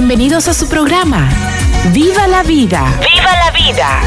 Bienvenidos a su programa. ¡Viva la vida! ¡Viva la vida!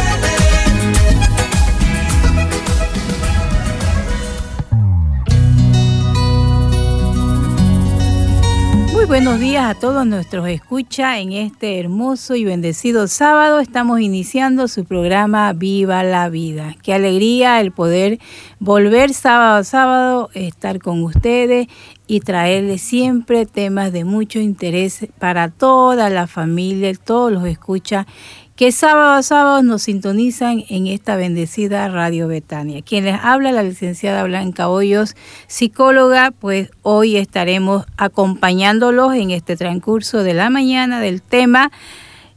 Buenos días a todos nuestros escucha en este hermoso y bendecido sábado. Estamos iniciando su programa Viva la Vida. Qué alegría el poder volver sábado a sábado, estar con ustedes y traerles siempre temas de mucho interés para toda la familia, todos los escucha que sábado a sábado nos sintonizan en esta bendecida Radio Betania. Quien les habla, la licenciada Blanca Hoyos, psicóloga, pues hoy estaremos acompañándolos en este transcurso de la mañana del tema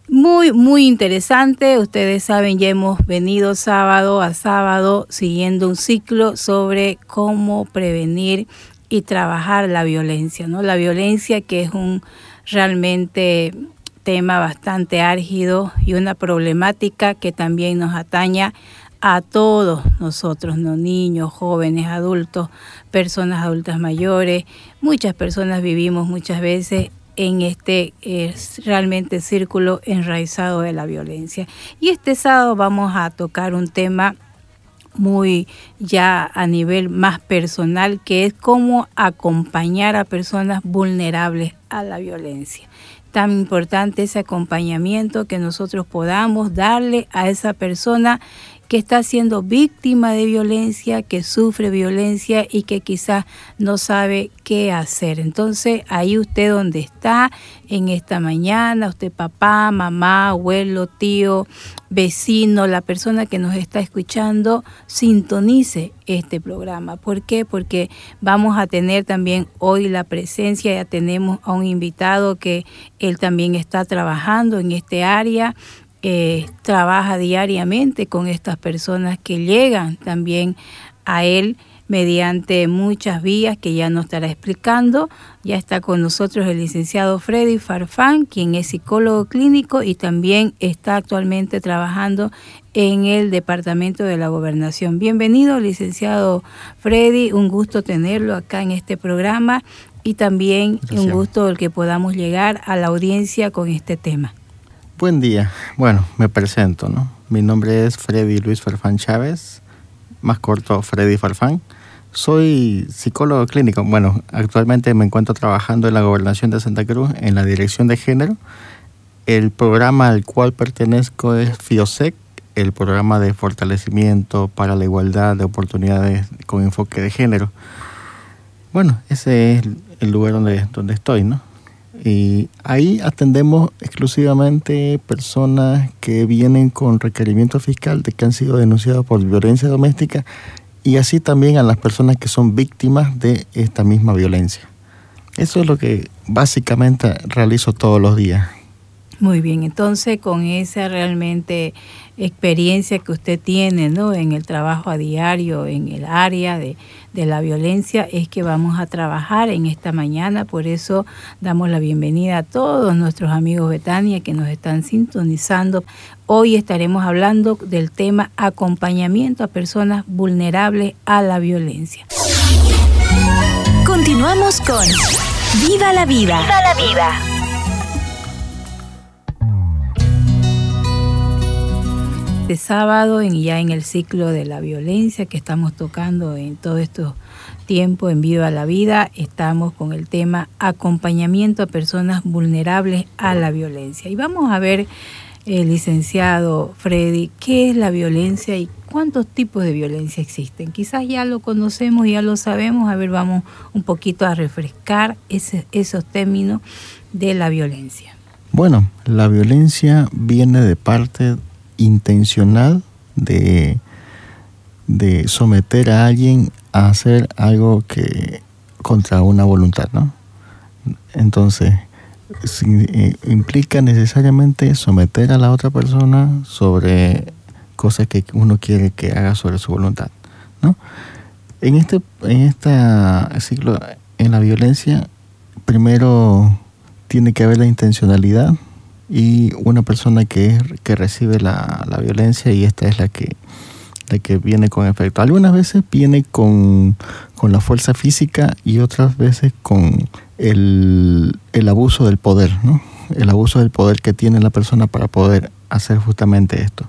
muy, muy interesante. Ustedes saben, ya hemos venido sábado a sábado siguiendo un ciclo sobre cómo prevenir y trabajar la violencia, ¿no? La violencia que es un realmente tema bastante álgido y una problemática que también nos ataña a todos nosotros, ¿no? niños, jóvenes, adultos, personas adultas mayores. Muchas personas vivimos muchas veces en este realmente círculo enraizado de la violencia. Y este sábado vamos a tocar un tema muy ya a nivel más personal, que es cómo acompañar a personas vulnerables a la violencia tan importante ese acompañamiento que nosotros podamos darle a esa persona que está siendo víctima de violencia, que sufre violencia y que quizás no sabe qué hacer. Entonces, ahí usted donde está en esta mañana, usted papá, mamá, abuelo, tío, vecino, la persona que nos está escuchando, sintonice este programa. ¿Por qué? Porque vamos a tener también hoy la presencia, ya tenemos a un invitado que él también está trabajando en este área eh, trabaja diariamente con estas personas que llegan también a él mediante muchas vías que ya nos estará explicando. Ya está con nosotros el licenciado Freddy Farfán, quien es psicólogo clínico y también está actualmente trabajando en el Departamento de la Gobernación. Bienvenido, licenciado Freddy, un gusto tenerlo acá en este programa y también un gusto el que podamos llegar a la audiencia con este tema. Buen día. Bueno, me presento, ¿no? Mi nombre es Freddy Luis Farfán Chávez, más corto Freddy Farfán. Soy psicólogo clínico. Bueno, actualmente me encuentro trabajando en la Gobernación de Santa Cruz en la Dirección de Género. El programa al cual pertenezco es FIOSEC, el programa de fortalecimiento para la igualdad de oportunidades con enfoque de género. Bueno, ese es el lugar donde, donde estoy, ¿no? Y ahí atendemos exclusivamente personas que vienen con requerimiento fiscal de que han sido denunciados por violencia doméstica y así también a las personas que son víctimas de esta misma violencia. Eso es lo que básicamente realizo todos los días. Muy bien, entonces con esa realmente experiencia que usted tiene ¿no? en el trabajo a diario, en el área de, de, la violencia, es que vamos a trabajar en esta mañana. Por eso damos la bienvenida a todos nuestros amigos Betania que nos están sintonizando. Hoy estaremos hablando del tema acompañamiento a personas vulnerables a la violencia. Continuamos con Viva la vida. Viva la vida. Este sábado, en, ya en el ciclo de la violencia que estamos tocando en todo estos tiempo en Viva la Vida, estamos con el tema acompañamiento a personas vulnerables a la violencia. Y vamos a ver, eh, licenciado Freddy, qué es la violencia y cuántos tipos de violencia existen. Quizás ya lo conocemos, ya lo sabemos, a ver, vamos un poquito a refrescar esos términos de la violencia. Bueno, la violencia viene de parte intencional de, de someter a alguien a hacer algo que contra una voluntad, ¿no? Entonces, eh, implica necesariamente someter a la otra persona sobre cosas que uno quiere que haga sobre su voluntad, ¿no? En este en esta ciclo en la violencia primero tiene que haber la intencionalidad y una persona que que recibe la, la violencia y esta es la que la que viene con efecto. Algunas veces viene con, con la fuerza física y otras veces con el, el abuso del poder, ¿no? El abuso del poder que tiene la persona para poder hacer justamente esto.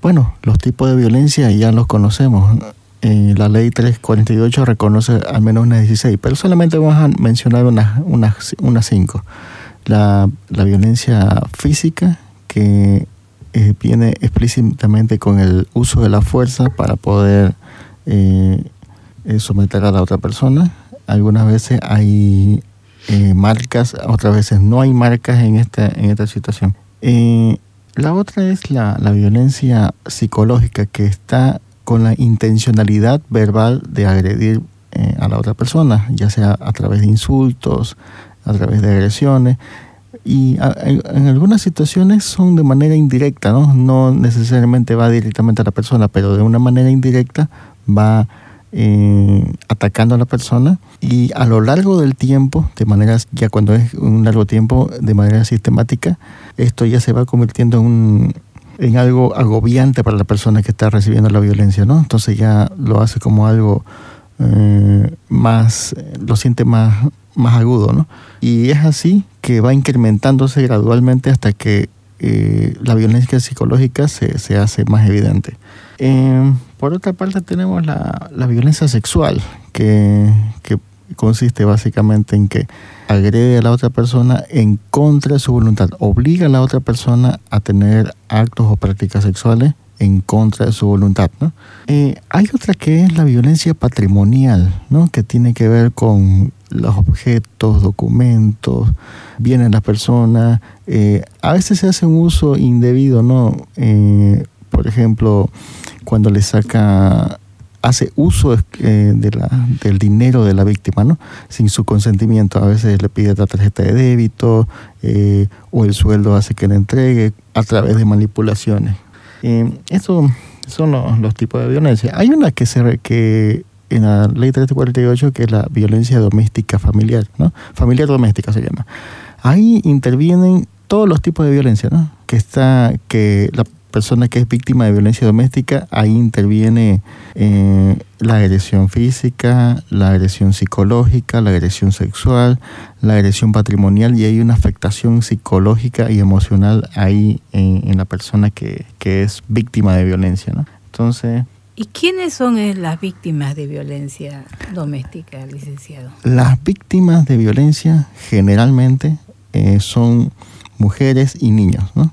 Bueno, los tipos de violencia ya los conocemos. Eh, la ley 348 reconoce al menos unas 16, pero solamente vamos a mencionar unas, unas, unas 5. La, la violencia física, que eh, viene explícitamente con el uso de la fuerza para poder eh, eh, someter a la otra persona. Algunas veces hay marcas, otras veces no hay marcas en esta, en esta situación. La otra es la, la violencia psicológica que está con la intencionalidad verbal de agredir a la otra persona, ya sea a través de insultos, a través de agresiones. Y en algunas situaciones son de manera indirecta, ¿no? No necesariamente va directamente a la persona, pero de una manera indirecta va eh, atacando a la persona y a lo largo del tiempo, de manera, ya cuando es un largo tiempo, de manera sistemática, esto ya se va convirtiendo en, un, en algo agobiante para la persona que está recibiendo la violencia, ¿no? Entonces ya lo hace como algo eh, más, lo siente más, más agudo, ¿no? Y es así que va incrementándose gradualmente hasta que eh, la violencia psicológica se, se hace más evidente. Eh, por otra parte tenemos la, la violencia sexual, que, que consiste básicamente en que agrede a la otra persona en contra de su voluntad, obliga a la otra persona a tener actos o prácticas sexuales en contra de su voluntad. ¿no? Eh, hay otra que es la violencia patrimonial, ¿no? que tiene que ver con los objetos, documentos, bienes de las personas. Eh, a veces se hace un uso indebido, ¿no? Eh, por ejemplo, cuando le saca hace uso eh, de la, del dinero de la víctima, ¿no? Sin su consentimiento. A veces le pide la tarjeta de débito eh, o el sueldo hace que le entregue a través de manipulaciones. Estos son los, los, tipos de violencia. Hay una que se que en la ley 348 que es la violencia doméstica familiar, ¿no? Familiar doméstica se llama. Ahí intervienen todos los tipos de violencia, ¿no? Que está que la persona que es víctima de violencia doméstica, ahí interviene eh, la agresión física, la agresión psicológica, la agresión sexual, la agresión patrimonial y hay una afectación psicológica y emocional ahí en, en la persona que, que, es víctima de violencia. ¿no? Entonces... ¿Y quiénes son las víctimas de violencia doméstica, licenciado? Las víctimas de violencia generalmente eh, son mujeres y niños, ¿no?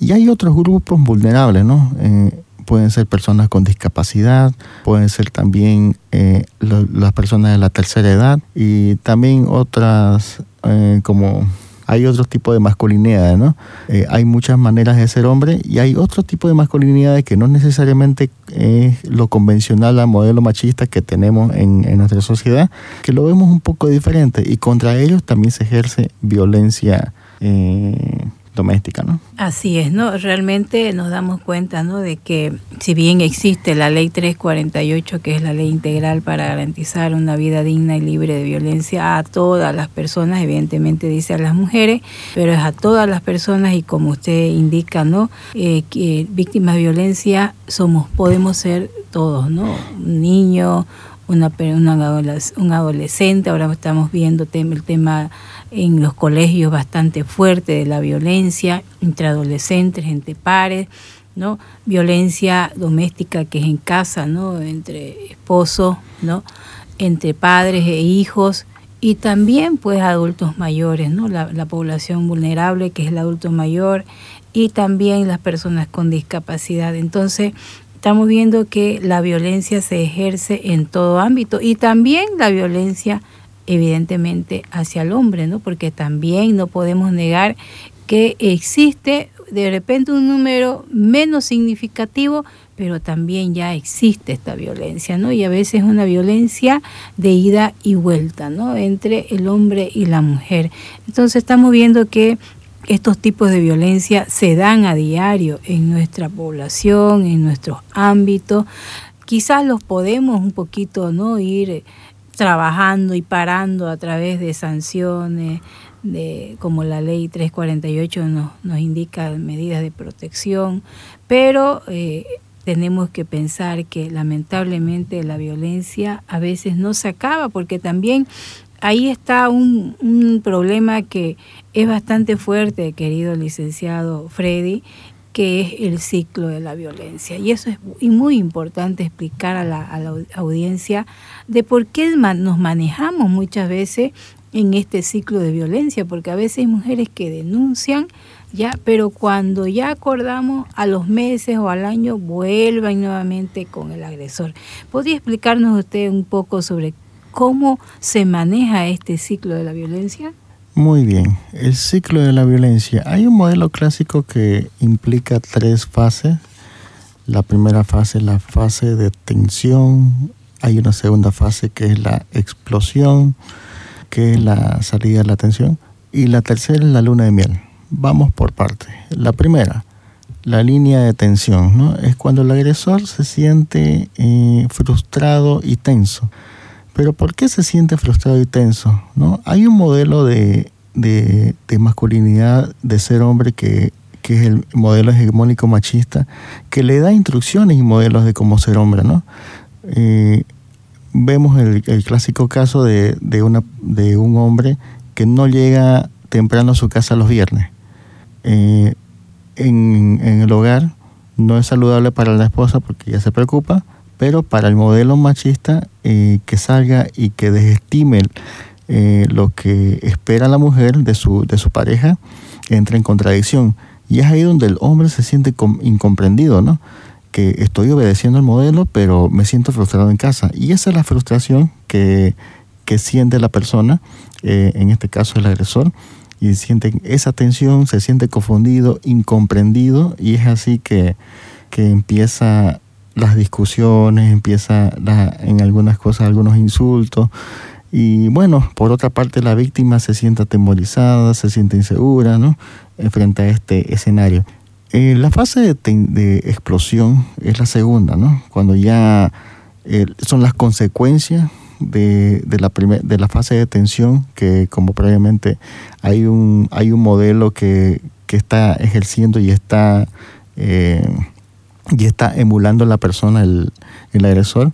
Y hay otros grupos vulnerables, ¿no? Eh, pueden ser personas con discapacidad, pueden ser también eh, las personas de la tercera edad y también otras eh, como hay otro tipo de masculinidad, ¿no? Eh, hay muchas maneras de ser hombre y hay otro tipo de masculinidad que no necesariamente es lo convencional, la modelo machista que tenemos en, en, nuestra sociedad, que lo vemos un poco diferente y contra ellos también se ejerce violencia eh, doméstica, ¿no? Así es, ¿no? Realmente nos damos cuenta, ¿no? De que si bien existe la ley 348, que es la ley integral para garantizar una vida digna y libre de violencia a todas las personas, evidentemente dice a las mujeres, pero es a todas las personas y como usted indica, ¿no? Eh, que víctimas de violencia somos, podemos ser todos, ¿no? Un niño, una, una, un adolescente, ahora estamos viendo el tema en los colegios bastante fuerte de la violencia entre adolescentes, entre pares, ¿no? Violencia doméstica que es en casa, ¿no? Entre esposos, ¿no? Entre padres e hijos y también pues adultos mayores, ¿no? La, la población vulnerable que es el adulto mayor y también las personas con discapacidad. Entonces, estamos viendo que la violencia se ejerce en todo ámbito y también la violencia evidentemente hacia el hombre, ¿no? Porque también no podemos negar que existe de repente un número menos significativo, pero también ya existe esta violencia, ¿no? Y a veces una violencia de ida y vuelta, ¿no? Entre el hombre y la mujer. Entonces estamos viendo que estos tipos de violencia se dan a diario en nuestra población, en nuestros ámbitos. Quizás los podemos un poquito, ¿no? Ir trabajando y parando a través de sanciones, de, como la ley 348 nos, nos indica medidas de protección, pero eh, tenemos que pensar que lamentablemente la violencia a veces no se acaba, porque también ahí está un, un problema que es bastante fuerte, querido licenciado Freddy, que es el ciclo de la violencia. Y eso es muy importante explicar a la, a la audiencia de por qué nos manejamos muchas veces en este ciclo de violencia, porque a veces hay mujeres que denuncian, ya, pero cuando ya acordamos a los meses o al año vuelvan nuevamente con el agresor. ¿Podría explicarnos usted un poco sobre cómo se maneja este ciclo de la violencia? Muy bien, el ciclo de la violencia. Hay un modelo clásico que implica tres fases. La primera fase es la fase de tensión, hay una segunda fase que es la explosión, que es la salida de la tensión, y la tercera es la luna de miel. Vamos por partes. La primera, la línea de tensión, ¿no? Es cuando el agresor se siente eh, frustrado y tenso. Pero ¿por qué se siente frustrado y tenso? ¿no? Hay un modelo de, de, masculinidad, de ser hombre, que, que, es el modelo hegemónico machista, que le da instrucciones y modelos de cómo ser hombre. ¿no? Eh, vemos el, el, clásico caso de, de, una, de un hombre que no llega temprano a su casa los viernes eh, en, el hogar no es saludable para la esposa porque ella se preocupa, pero para el modelo machista eh, que salga y que desestime eh, lo que espera la mujer de su, de su pareja entra en contradicción. Y es ahí donde el hombre se siente incomprendido, ¿no? Que estoy obedeciendo el modelo, pero me siento frustrado en casa. Y esa es la frustración que, que siente la persona, en este caso el agresor, y sienten esa tensión, se siente confundido, incomprendido y es así que, que empieza las discusiones, empieza en algunas cosas algunos insultos y bueno, por otra parte la víctima se siente atemorizada, se siente insegura ¿no? frente a este escenario. Eh, la fase de, explosión es la segunda, ¿no? cuando ya eh, son las consecuencias de, de, la de la fase de tensión, que como previamente hay un, hay un modelo que, que está ejerciendo y está, eh, y está emulando la persona, el, el, agresor.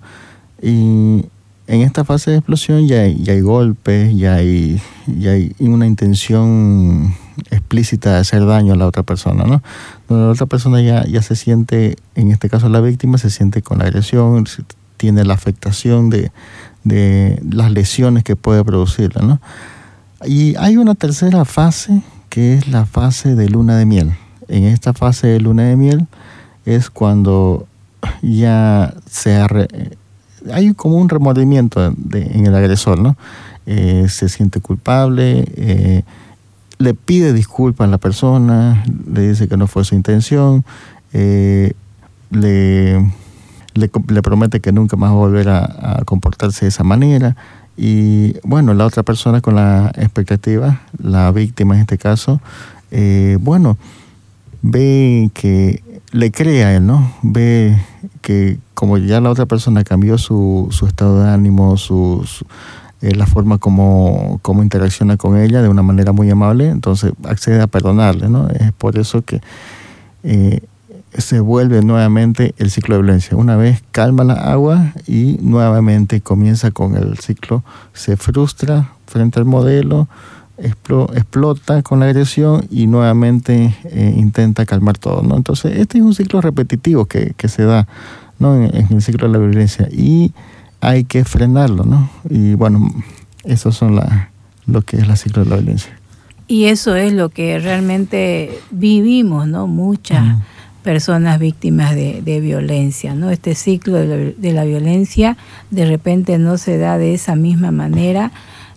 Y en esta fase de explosión ya hay, ya hay golpes, ya hay, ya hay una intención explícita de hacer daño a la otra persona, ¿no? La otra persona ya, ya se siente, en este caso la víctima, se siente con la agresión, tiene la afectación de, de las lesiones que puede producirla. ¿no? Y hay una tercera fase que es la fase de luna de miel. En esta fase de luna de miel es cuando ya se hay como un remordimiento en el agresor, ¿no? Eh, se siente culpable, eh, le pide disculpas a la persona, le dice que no fue su intención, eh, le le, promete que nunca más va a volver a, comportarse de esa manera. Y bueno, la otra persona con la expectativa, la víctima en este caso, eh, bueno, ve que le cree a él, ¿no? Ve que como ya la otra persona cambió su, su estado de ánimo, su, eh, la forma como, como interacciona con ella de una manera muy amable, entonces accede a perdonarle, ¿no? Es por eso que eh, se vuelve nuevamente el ciclo de violencia. Una vez calma la agua y nuevamente comienza con el ciclo, se frustra frente al modelo, explota con la agresión y nuevamente eh, intenta calmar todo. ¿no? Entonces, este es un ciclo repetitivo que, que se da ¿no? en, en, el ciclo de la violencia y hay que frenarlo. ¿no? Y bueno, eso son la, lo que es el ciclo de la violencia. Y eso es lo que realmente vivimos, ¿no? Muchas personas víctimas de, violencia. ¿no? Este ciclo de la, violencia de repente no se da de esa misma manera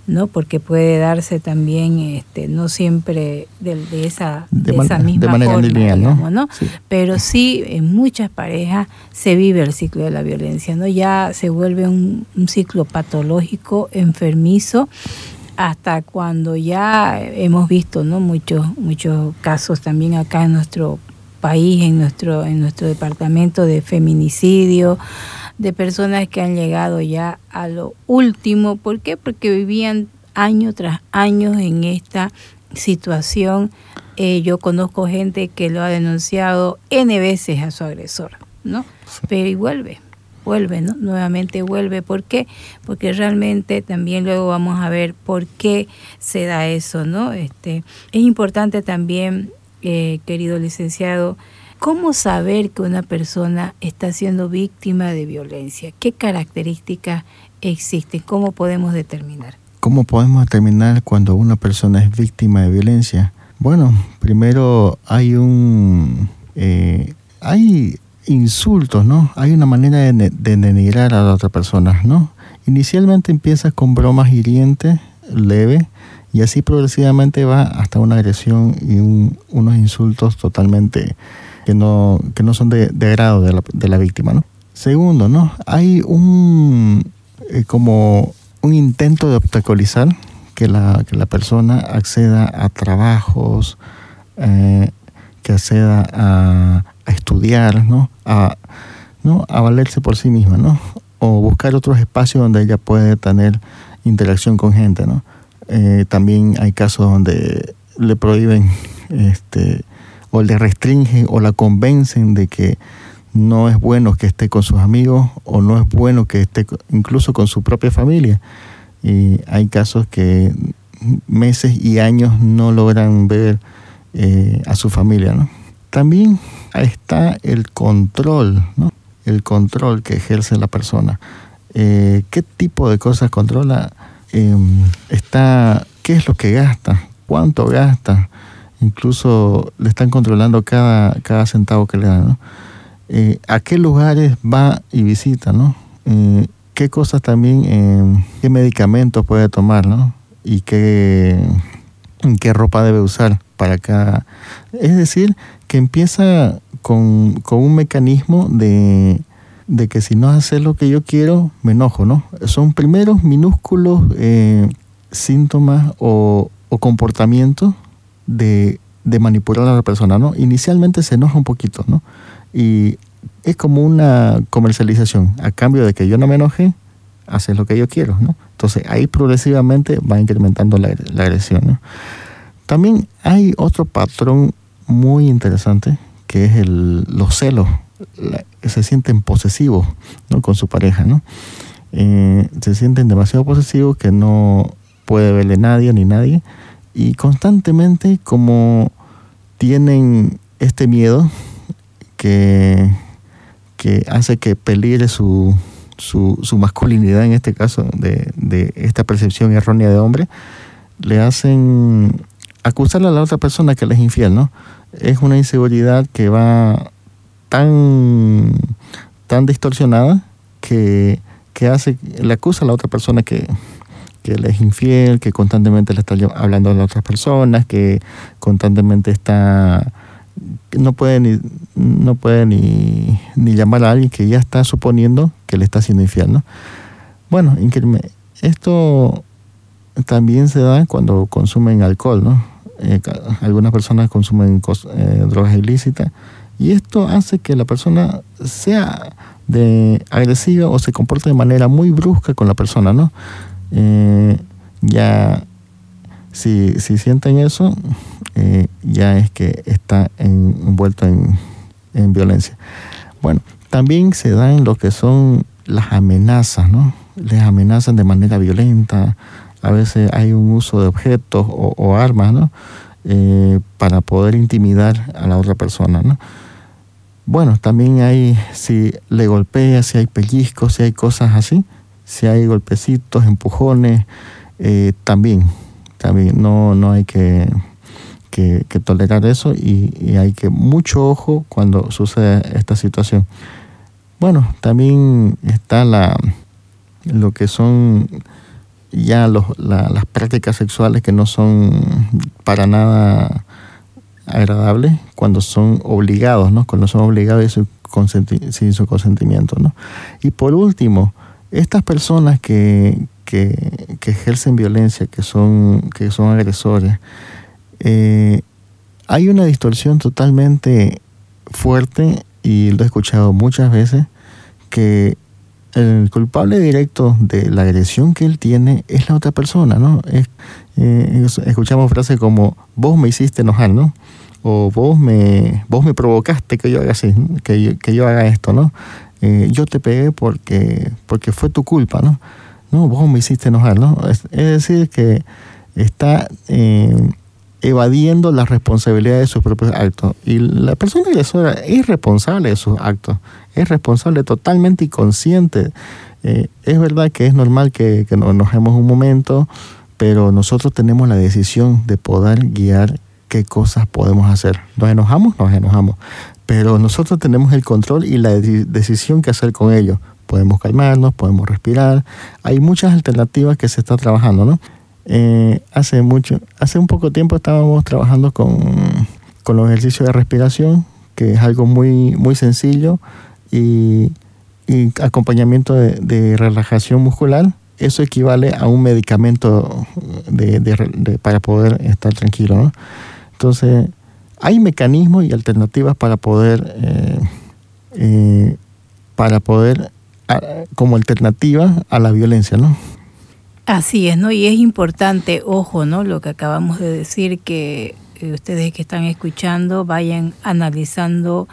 ¿no? Porque puede darse también, este, no siempre de, de esa, De esa de misma manera forma, lineal, ¿no? digamos, ¿no? Sí. Pero sí, en muchas parejas se vive el ciclo de la violencia, ¿no? Ya se vuelve un, un ciclo patológico, enfermizo, hasta cuando ya hemos visto, ¿no? Muchos, muchos casos también acá en nuestro país, en nuestro, en nuestro departamento de feminicidio, de personas que han llegado ya a lo último. ¿Por qué? Porque vivían año tras año en esta situación. Eh, yo conozco gente que lo ha denunciado N veces a su agresor, ¿no? Pero y vuelve, vuelve, ¿no? Nuevamente vuelve. ¿Por qué? Porque realmente también luego vamos a ver por qué se da eso, ¿no? Este, es importante también, eh, querido licenciado, ¿cómo saber que una persona está siendo víctima de violencia? ¿Qué características existen? ¿Cómo podemos determinar? ¿Cómo podemos determinar cuando una persona es víctima de violencia? Bueno, primero hay un... eh, hay insultos, ¿no? Hay una manera de, denigrar a la otra persona, ¿no? Inicialmente empieza con bromas hirientes, leve, y así progresivamente va hasta una agresión y un- unos insultos totalmente que no, que no son de, de agrado de la, de la víctima, ¿no? Segundo, ¿no? Hay un... eh, como un intento de obstaculizar que la, que la persona acceda a trabajos, eh, que acceda a, estudiar, ¿no? A, ¿no? a valerse por sí misma, ¿no? O buscar otros espacios donde ella puede tener interacción con gente, ¿no? Eh, también hay casos donde le prohíben este, o le restringen o la convencen de que no es bueno que esté con sus amigos o no es bueno que esté incluso con su propia familia. Y hay casos que meses y años no logran ver eh, a su familia. También está el control, ¿no? el control que ejerce la persona. Eh, ¿Qué tipo de cosas controla? Eh, está, ¿Qué es lo que gasta? ¿Cuánto gasta? Incluso le están controlando cada, cada centavo que le dan. ¿no? eh, a qué lugares va y visita, ¿no? Eh, qué cosas también, eh, qué medicamentos puede tomar, ¿no? Y qué, qué ropa debe usar para cada... Es decir, que empieza con, con un mecanismo de, de que si no haces lo que yo quiero, me enojo, ¿no? Son primeros minúsculos eh, síntomas o, o comportamientos de, de manipular a la persona, ¿no? Inicialmente se enoja un poquito, ¿no? Y es como una comercialización. A cambio de que yo no me enoje, haces lo que yo quiero, ¿no? Entonces ahí progresivamente va incrementando la, la agresión, ¿no? También hay otro patrón muy interesante que es el, los celos. La- se sienten posesivos ¿no? con su pareja, ¿no? Eh, se sienten demasiado posesivos que no puede verle nadie ni nadie y constantemente como tienen este miedo que, que hace que peligre su, su, masculinidad, en este caso, de, de esta percepción errónea de hombre, le hacen acusarle a la otra persona que le es infiel, ¿no? Es una inseguridad que va tan, tan distorsionada que, que hace, le acusa a la otra persona que, que le es infiel, que constantemente le está hablando a las otras personas, que constantemente está no puede ni no puede ni, ni llamar a alguien que ya está suponiendo que le está haciendo infiel, ¿no? Bueno, esto también se da cuando consumen alcohol, ¿no? Eh, algunas personas consumen eh, drogas ilícitas y esto hace que la persona sea de agresiva o se comporte de manera muy brusca con la persona, ¿no? Eh, ya si, si sienten eso, eh, ya es que está en- envuelto en, en violencia. Bueno, también se dan lo que son las amenazas, ¿no? Les amenazan de manera violenta, a veces hay un uso de objetos o, o armas, ¿no? Eh, para poder intimidar a la otra persona, ¿no? Bueno, también hay, si le golpea, si hay pellizcos, si hay cosas así, si hay golpecitos, empujones, eh, también, también no, no hay que, que, tolerar eso y, hay que mucho ojo cuando sucede esta situación. Bueno, también está la, lo que son ya los- la- las prácticas sexuales que no son para nada agradables cuando son obligados, ¿no? Cuando son obligados y su sin su consentimiento, ¿no? Y por último, estas personas que, que, ejercen violencia, que son, que son agresores, eh, hay una distorsión totalmente fuerte y lo he escuchado muchas veces que el culpable directo de la agresión que él tiene es la otra persona, ¿no? Eh, es- escuchamos frases como vos me hiciste enojar, ¿no? O vos me, vos me provocaste que yo haga así, que yo, que yo haga esto, ¿no? Eh, yo te pegué porque, porque fue tu culpa, ¿no? No, vos me hiciste enojar, ¿no? Es, decir, que está eh, evadiendo la responsabilidad de sus propios actos. Y la persona agresora es responsable de sus actos, es responsable totalmente y consciente. Eh, es verdad que es normal que, que nos enojemos un momento, pero nosotros tenemos la decisión de poder guiar qué cosas podemos hacer. Nos enojamos, nos enojamos, pero nosotros tenemos el control y la de- decisión que hacer con ello. Podemos calmarnos, podemos respirar. Hay muchas alternativas que se está trabajando, ¿no? Eh, hace mucho, hace un poco tiempo estábamos trabajando con, con los ejercicios de respiración, que es algo muy, muy sencillo y, acompañamiento de, relajación muscular. Eso equivale a un medicamento para poder estar tranquilo. ¿no? Entonces, hay mecanismos y alternativas para poder, eh, eh, para poder como alternativa a la violencia, ¿no? Así es, ¿no? Y es importante, ojo, ¿no? Lo que acabamos de decir, que eh, ustedes que están escuchando vayan analizando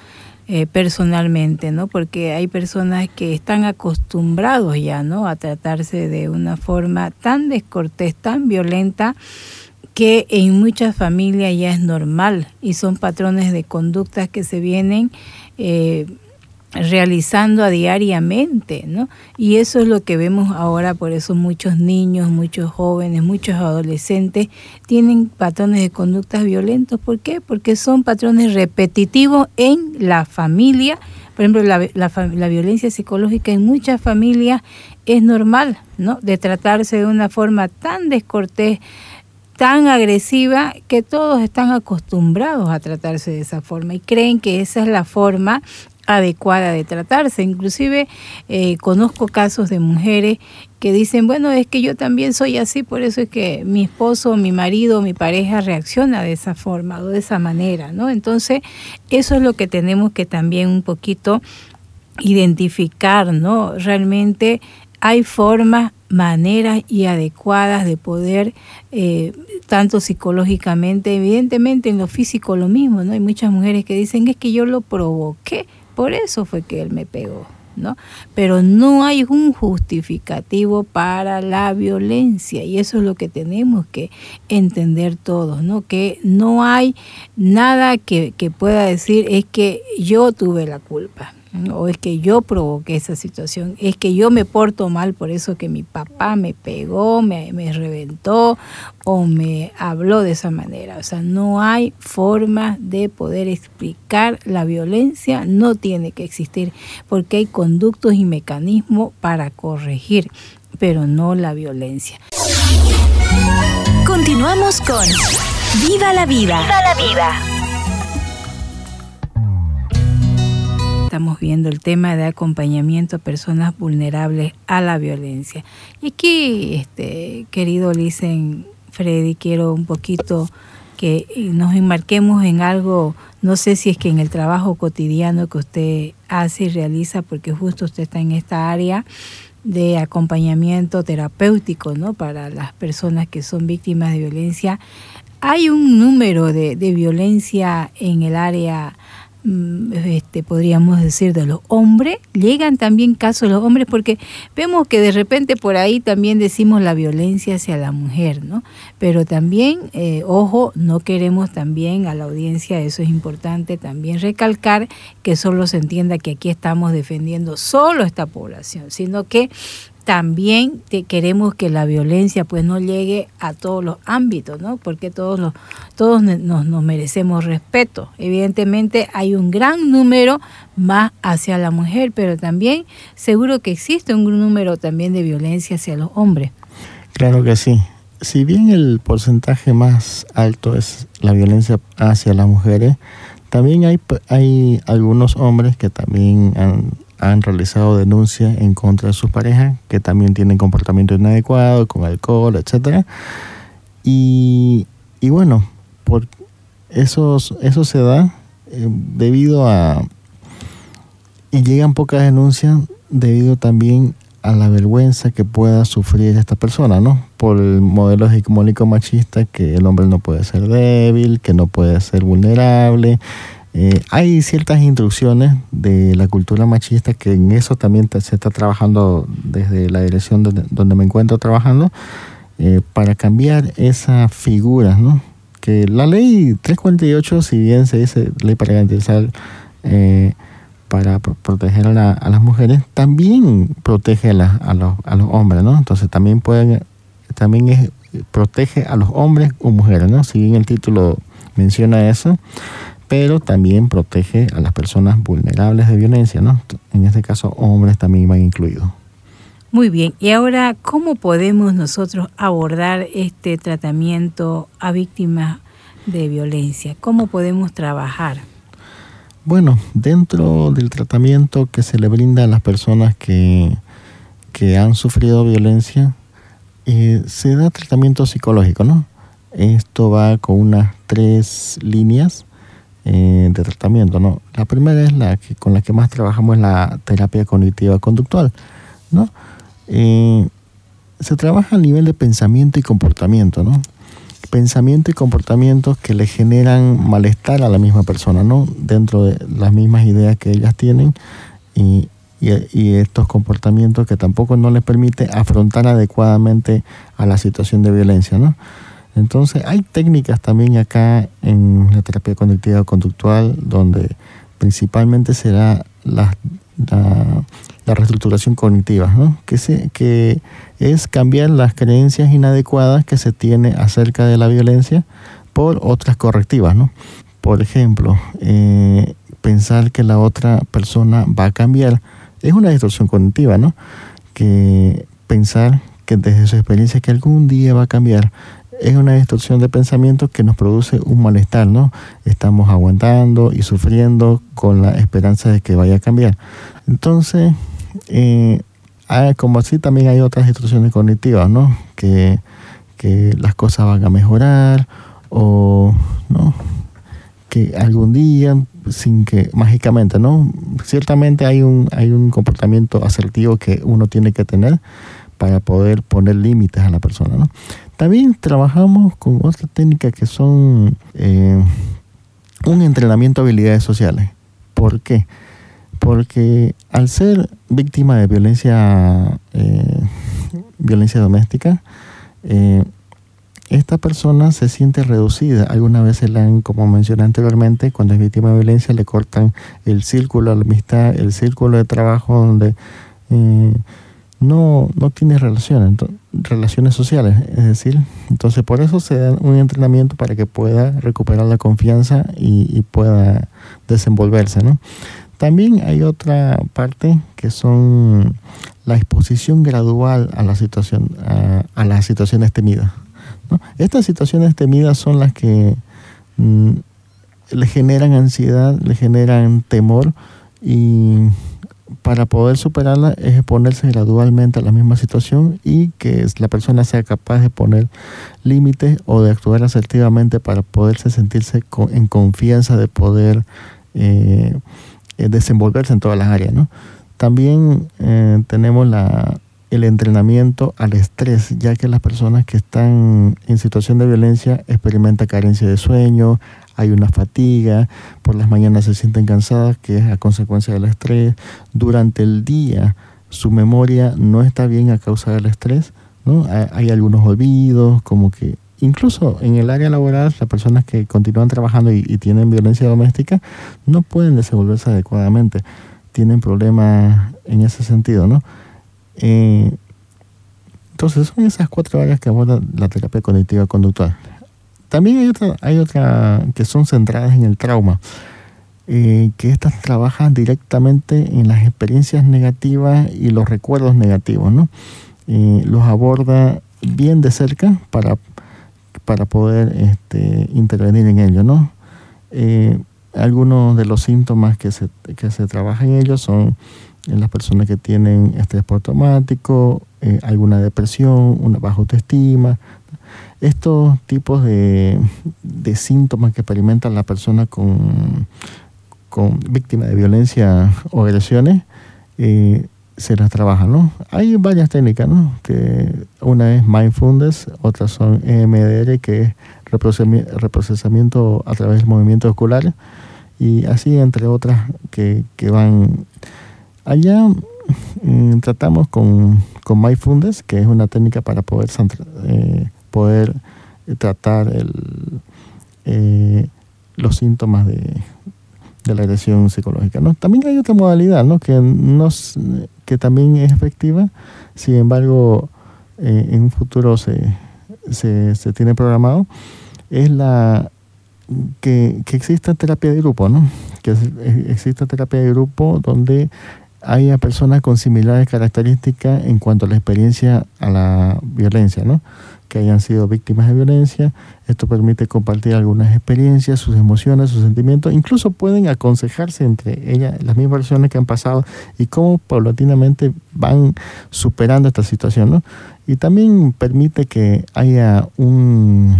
personalmente, ¿no? Porque hay personas que están acostumbrados ya, ¿no? A tratarse de una forma tan descortés, tan violenta, que en muchas familias ya es normal y son patrones de conductas que se vienen eh, realizando a diariamente, ¿no? Y eso es lo que vemos ahora, por eso muchos niños, muchos jóvenes, muchos adolescentes tienen patrones de conductas violentos. ¿Por qué? Porque son patrones repetitivos en la familia. Por ejemplo, la, la violencia psicológica en muchas familias es normal, ¿no? De tratarse de una forma tan descortés, tan agresiva que todos están acostumbrados a tratarse de esa forma y creen que esa es la forma adecuada de tratarse. Inclusive eh, conozco casos de mujeres que dicen, bueno, es que yo también soy así, por eso es que mi esposo, mi marido, mi pareja reacciona de esa forma o de esa manera, ¿no? Entonces, eso es lo que tenemos que también un poquito identificar, ¿no? Realmente hay formas, maneras y adecuadas de poder, eh, tanto psicológicamente, evidentemente en lo físico lo mismo, ¿no? Hay muchas mujeres que dicen es que yo lo provoqué, por eso fue que él me pegó, ¿no? Pero no hay un justificativo para la violencia y eso es lo que tenemos que entender todos, ¿no? Que no hay nada que, que pueda decir es que yo tuve la culpa o es que yo provoqué esa situación, es que yo me porto mal por eso que mi papá me pegó, me, me reventó o me habló de esa manera. O sea, no hay forma de poder explicar la violencia, no tiene que existir, porque hay conductos y mecanismos para corregir, pero no la violencia. Continuamos con Viva la Vida. Viva la vida. Estamos viendo el tema de acompañamiento a personas vulnerables a la violencia. Y aquí, este, querido Licen Freddy, quiero un poquito que nos enmarquemos en algo, no sé si es que en el trabajo cotidiano que usted hace y realiza, porque justo usted está en esta área de acompañamiento terapéutico, ¿no? Para las personas que son víctimas de violencia. Hay un número de, de violencia en el área este, podríamos decir, de los hombres, llegan también casos de los hombres, porque vemos que de repente por ahí también decimos la violencia hacia la mujer, ¿no? Pero también, eh, ojo, no queremos también a la audiencia, eso es importante también recalcar, que solo se entienda que aquí estamos defendiendo solo esta población, sino que también te- queremos que la violencia pues no llegue a todos los ámbitos, ¿no? Porque todos los todos nos, nos merecemos respeto. Evidentemente hay un gran número más hacia la mujer, pero también seguro que existe un número también de violencia hacia los hombres. Claro que sí. Si bien el porcentaje más alto es la violencia hacia las mujeres, también hay, hay algunos hombres que también han, han realizado denuncias en contra de sus parejas, que también tienen comportamiento inadecuado, con alcohol, etcétera. Y, y bueno, por eso, eso se da eh, debido a... Y llegan pocas denuncias debido también a la vergüenza que pueda sufrir esta persona, ¿no? Por el modelo hegemónico machista que el hombre no puede ser débil, que no puede ser vulnerable. Eh, hay ciertas instrucciones de la cultura machista que en eso también se está trabajando desde la dirección donde, me encuentro trabajando eh, para cambiar esa figura, ¿no? Que la ley 348, si bien se dice ley para garantizar eh, para proteger a, las mujeres, también protege a, a, los, a, los, hombres, ¿no? Entonces también pueden, también protege a los hombres o mujeres, ¿no? Si bien el título menciona eso, pero también protege a las personas vulnerables de violencia, ¿no? En este caso, hombres también van incluidos. Muy bien, y ahora, ¿cómo podemos nosotros abordar este tratamiento a víctimas de violencia? ¿Cómo podemos trabajar? Bueno, dentro del tratamiento que se le brinda a las personas que, que han sufrido violencia, eh, se da tratamiento psicológico, ¿no? Esto va con unas tres líneas eh, de tratamiento, ¿no? La primera es la que con la que más trabajamos la terapia cognitiva conductual, ¿no? Eh, se trabaja a nivel de pensamiento y comportamiento, ¿no? pensamiento y comportamientos que le generan malestar a la misma persona, ¿no? Dentro de las mismas ideas que ellas tienen y, estos comportamientos que tampoco no les permite afrontar adecuadamente a la situación de violencia, ¿no? Entonces hay técnicas también acá en la terapia conductiva conductual donde principalmente será la, la, reestructuración cognitiva, ¿no? que, se, que es cambiar las creencias inadecuadas que se tiene acerca de la violencia por otras correctivas. ¿no? Por ejemplo, eh, pensar que la otra persona va a cambiar es una distorsión cognitiva, ¿no? que pensar que desde su experiencia que algún día va a cambiar es una distorsión de pensamiento que nos produce un malestar, ¿no? Estamos aguantando y sufriendo con la esperanza de que vaya a cambiar. Entonces, eh, como así también hay otras distorsiones cognitivas, ¿no? Que, que las cosas van a mejorar o, ¿no? Que algún día, sin que mágicamente, ¿no? Ciertamente hay un, hay un comportamiento asertivo que uno tiene que tener para poder poner límites a la persona, ¿no? También trabajamos con otras técnicas que son eh, un entrenamiento de habilidades sociales. ¿Por qué? Porque al ser víctima de violencia, eh, violencia doméstica, eh, esta persona se siente reducida. Algunas veces le han, como mencioné anteriormente, cuando es víctima de violencia le cortan el círculo de amistad, el círculo de trabajo donde no, no tiene relaciones, relaciones sociales, es decir, entonces por eso se da un entrenamiento para que pueda recuperar la confianza y, pueda desenvolverse, ¿no? También hay otra parte que son la exposición gradual a la situación, a, las situaciones temidas. Estas situaciones temidas son las que mm, le generan ansiedad, le generan temor y para poder superarla es exponerse gradualmente a la misma situación y que la persona sea capaz de poner límites o de actuar asertivamente para poderse sentirse en confianza de poder eh, eh, desenvolverse en todas las áreas. También eh, tenemos el entrenamiento al estrés, ya que las personas que están en situación de violencia experimentan carencia de sueño, hay una fatiga, por las mañanas se sienten cansadas, que es a consecuencia del estrés. Durante el día su memoria no está bien a causa del estrés, ¿no? Hay, algunos olvidos, como que incluso en el área laboral las personas que continúan trabajando y, tienen violencia doméstica no pueden desenvolverse adecuadamente, tienen problemas en ese sentido, ¿no? Eh, entonces son esas cuatro áreas que aborda la terapia cognitiva conductual. También hay otra, hay otra que son centradas en el trauma, eh, que estas trabajan directamente en las experiencias negativas y los recuerdos negativos, ¿no? Eh, los aborda bien de cerca para, para poder este, intervenir en ello, ¿no? Eh, algunos de los síntomas que se, que se trabajan en ellos son en las personas que tienen estrés postraumático, eh, alguna depresión, una baja autoestima. Estos tipos de, síntomas que experimenta la persona con, víctima de violencia o agresiones eh, se las trabaja, ¿no? Hay varias técnicas, ¿no? Que una es mindfulness, otras son EMDR, que es reprocesamiento a través del movimiento ocular, y así entre otras que, que van allá. Mm, tratamos con, con mindfulness, que es una técnica para poder, eh, poder tratar el, eh, los síntomas de, la agresión psicológica. ¿no? También hay otra modalidad que, también es efectiva, sin embargo, eh, en un futuro se, se, se, tiene programado, es la que, que exista terapia de grupo, ¿no? que exista terapia de grupo donde haya personas con similares características en cuanto a la experiencia a la violencia, ¿no? Que hayan sido víctimas de violencia. Esto permite compartir algunas experiencias, sus emociones, sus sentimientos. Incluso pueden aconsejarse entre ellas, las mismas personas que han pasado y cómo paulatinamente van superando esta situación. ¿no? Y también permite que haya un,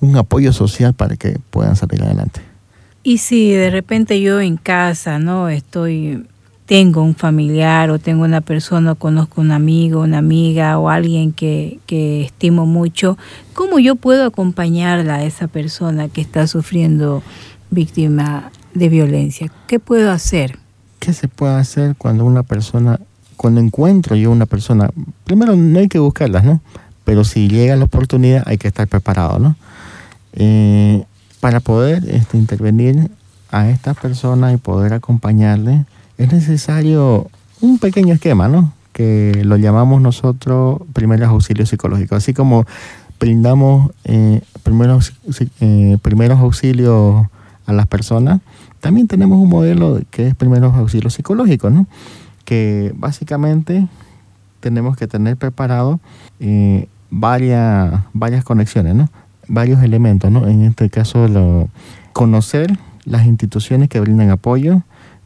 un apoyo social para que puedan salir adelante. Y si de repente yo en casa no estoy tengo un familiar o tengo una persona o conozco un amigo, una amiga o alguien que, que estimo mucho, ¿cómo yo puedo acompañarla a esa persona que está sufriendo víctima de violencia? ¿Qué puedo hacer? ¿Qué se puede hacer cuando una persona, cuando encuentro yo una persona, primero no hay que buscarlas, ¿no? Pero si llega la oportunidad hay que estar preparado, ¿no? Eh, para poder este, intervenir a esta persona y poder acompañarle, es necesario un pequeño esquema, ¿no? Que lo llamamos nosotros primeros auxilios psicológicos. Así como brindamos eh, primeros, eh, primeros auxilios a las personas, también tenemos un modelo que es primeros auxilios psicológicos, ¿no? Que básicamente tenemos que tener preparado eh, varias, varias conexiones, ¿no? Varios elementos, ¿no? En este caso, conocer las instituciones que brindan apoyo,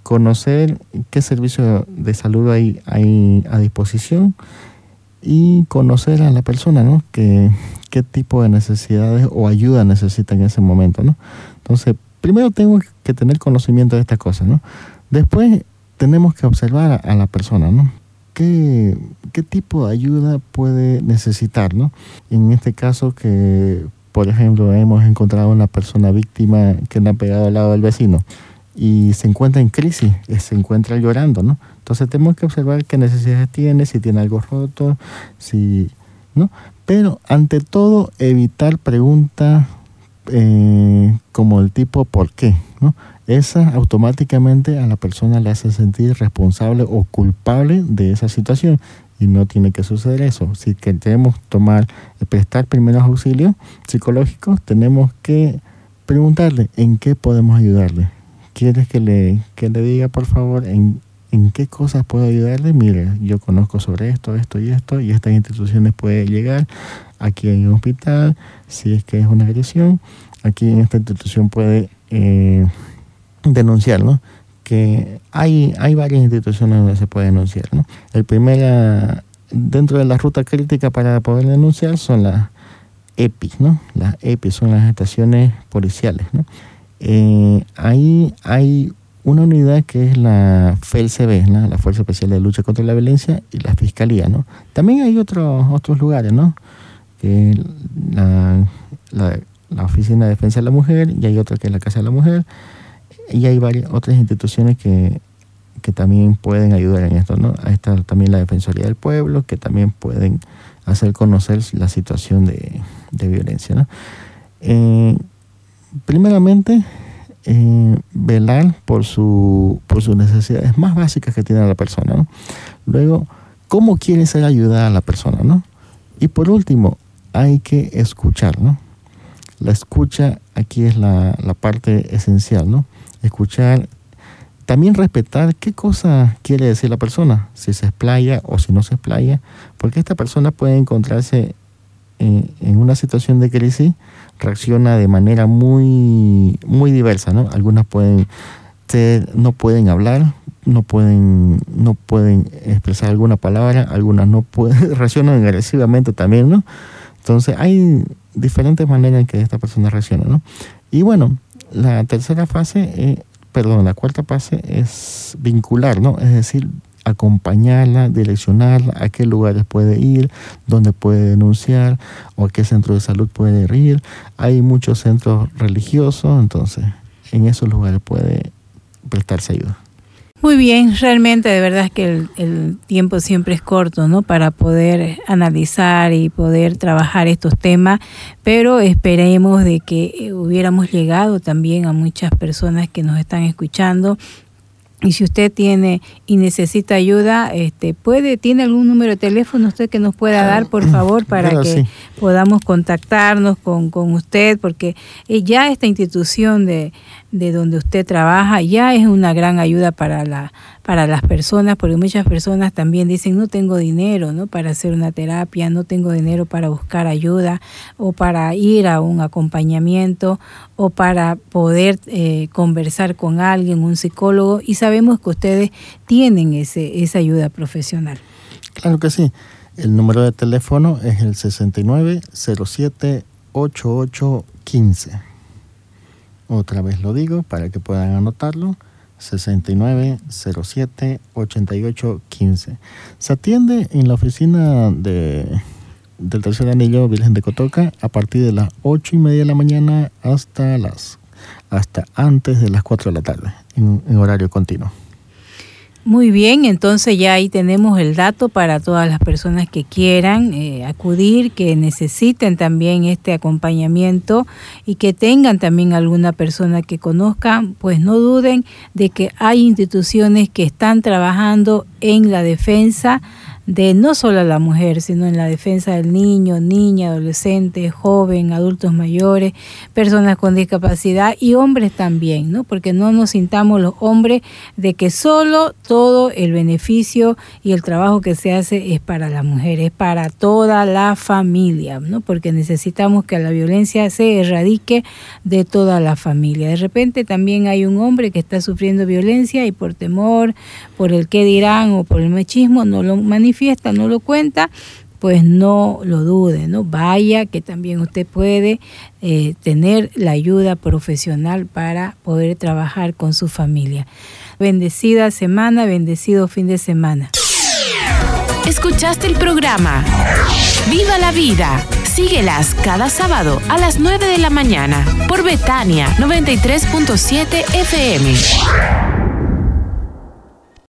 conocer qué servicio de salud hay, hay a disposición y conocer a la persona, ¿no? Que, qué tipo de necesidades o ayuda necesita en ese momento, ¿no? Entonces, primero tengo que tener conocimiento de estas cosas, ¿no? Después tenemos que observar a, la persona, ¿no? ¿Qué, ¿Qué, tipo de ayuda puede necesitar, ¿no? En este caso que, por ejemplo, hemos encontrado una persona víctima que le ha pegado al lado del vecino y se encuentra en crisis, eh, se encuentra llorando, ¿no? Entonces tenemos que observar qué necesidades tiene, si tiene algo roto, si, ¿no? Pero ante todo evitar preguntas eh, como el tipo ¿por qué? ¿no? Esa automáticamente a la persona le hace sentir responsable o culpable de esa situación y no tiene que suceder eso. Si queremos tomar, prestar primeros auxilios psicológicos, tenemos que preguntarle en qué podemos ayudarle ¿Quieres que le, que le diga, por favor, en, en qué cosas puedo ayudarle? Mire, yo conozco sobre esto, esto y esto, y estas instituciones puede llegar. Aquí en un hospital, si es que es una agresión, aquí en esta institución puede eh, denunciar. Que hay, hay varias instituciones donde se puede denunciar, ¿no? El primera, dentro de la ruta crítica para poder denunciar son las EPI, ¿no? Las EPI son las estaciones policiales, ¿no? Eh, ahí hay una unidad que es la FELCB, la Fuerza Especial de Lucha contra la Violencia, y la Fiscalía. ¿no? También hay otros, otros lugares, ¿no? Que la, la, la, Oficina de Defensa de la Mujer, y hay otra que es la Casa de la Mujer, y hay varias otras instituciones que, que también pueden ayudar en esto. ¿no? Ahí está también la Defensoría del Pueblo, que también pueden hacer conocer la situación de, de violencia. ¿no? Eh, primeramente, eh, velar por, su, por sus necesidades más básicas que tiene la persona. Luego, cómo quiere ser ayudada la persona. ¿no? Y por último, hay que escuchar. ¿no? La escucha aquí es la, la parte esencial. ¿no? Escuchar, también respetar qué cosa quiere decir la persona, si se explaya o si no se explaya, porque esta persona puede encontrarse eh, en una situación de crisis reacciona de manera muy, muy diversa, ¿no? Algunas pueden ser, no pueden hablar, no pueden, no pueden expresar alguna palabra, algunas no pueden, reaccionan agresivamente también, ¿no? Entonces hay diferentes maneras en que esta persona reacciona, ¿no? Y bueno, la tercera fase, eh, perdón, la cuarta fase es vincular, ¿no? Es decir, acompañarla, direccionarla, a qué lugares puede ir, dónde puede denunciar o a qué centro de salud puede ir. Hay muchos centros religiosos, entonces en esos lugares puede prestarse ayuda. Muy bien, realmente de verdad es que el, el, tiempo siempre es corto, ¿no? Para poder analizar y poder trabajar estos temas, pero esperemos de que hubiéramos llegado también a muchas personas que nos están escuchando y si usted tiene y necesita ayuda, este, puede, tiene algún número de teléfono usted que nos pueda dar, por favor, para que sí. podamos contactarnos con, con usted, porque ya esta institución de, de donde usted trabaja ya es una gran ayuda para la para las personas, porque muchas personas también dicen no tengo dinero, ¿no? para hacer una terapia, no tengo dinero para buscar ayuda o para ir a un acompañamiento o para poder eh, conversar con alguien, un psicólogo y sabemos que ustedes tienen ese esa ayuda profesional. Claro que sí. El número de teléfono es el 6907 8815. Otra vez lo digo para que puedan anotarlo. 69 07 88 15. Se atiende en la oficina de, del tercer anillo Virgen de Cotoca a partir de las 8 y media de la mañana hasta las hasta antes de las 4 de la tarde, en, en horario continuo. Muy bien, entonces ya ahí tenemos el dato para todas las personas que quieran eh, acudir, que necesiten también este acompañamiento y que tengan también alguna persona que conozcan, pues no duden de que hay instituciones que están trabajando en la defensa de no solo la mujer, sino en la defensa del niño, niña, adolescente, joven, adultos mayores, personas con discapacidad y hombres también, ¿no? Porque no nos sintamos los hombres de que solo todo el beneficio y el trabajo que se hace es para la mujer, es para toda la familia, ¿no? Porque necesitamos que la violencia se erradique de toda la familia. De repente también hay un hombre que está sufriendo violencia y por temor, por el qué dirán o por el machismo no lo manifiesta fiesta no lo cuenta, pues no lo dude, ¿no? Vaya que también usted puede eh, tener la ayuda profesional para poder trabajar con su familia. Bendecida semana, bendecido fin de semana. Escuchaste el programa Viva la Vida. Síguelas cada sábado a las 9 de la mañana por Betania 93.7 FM.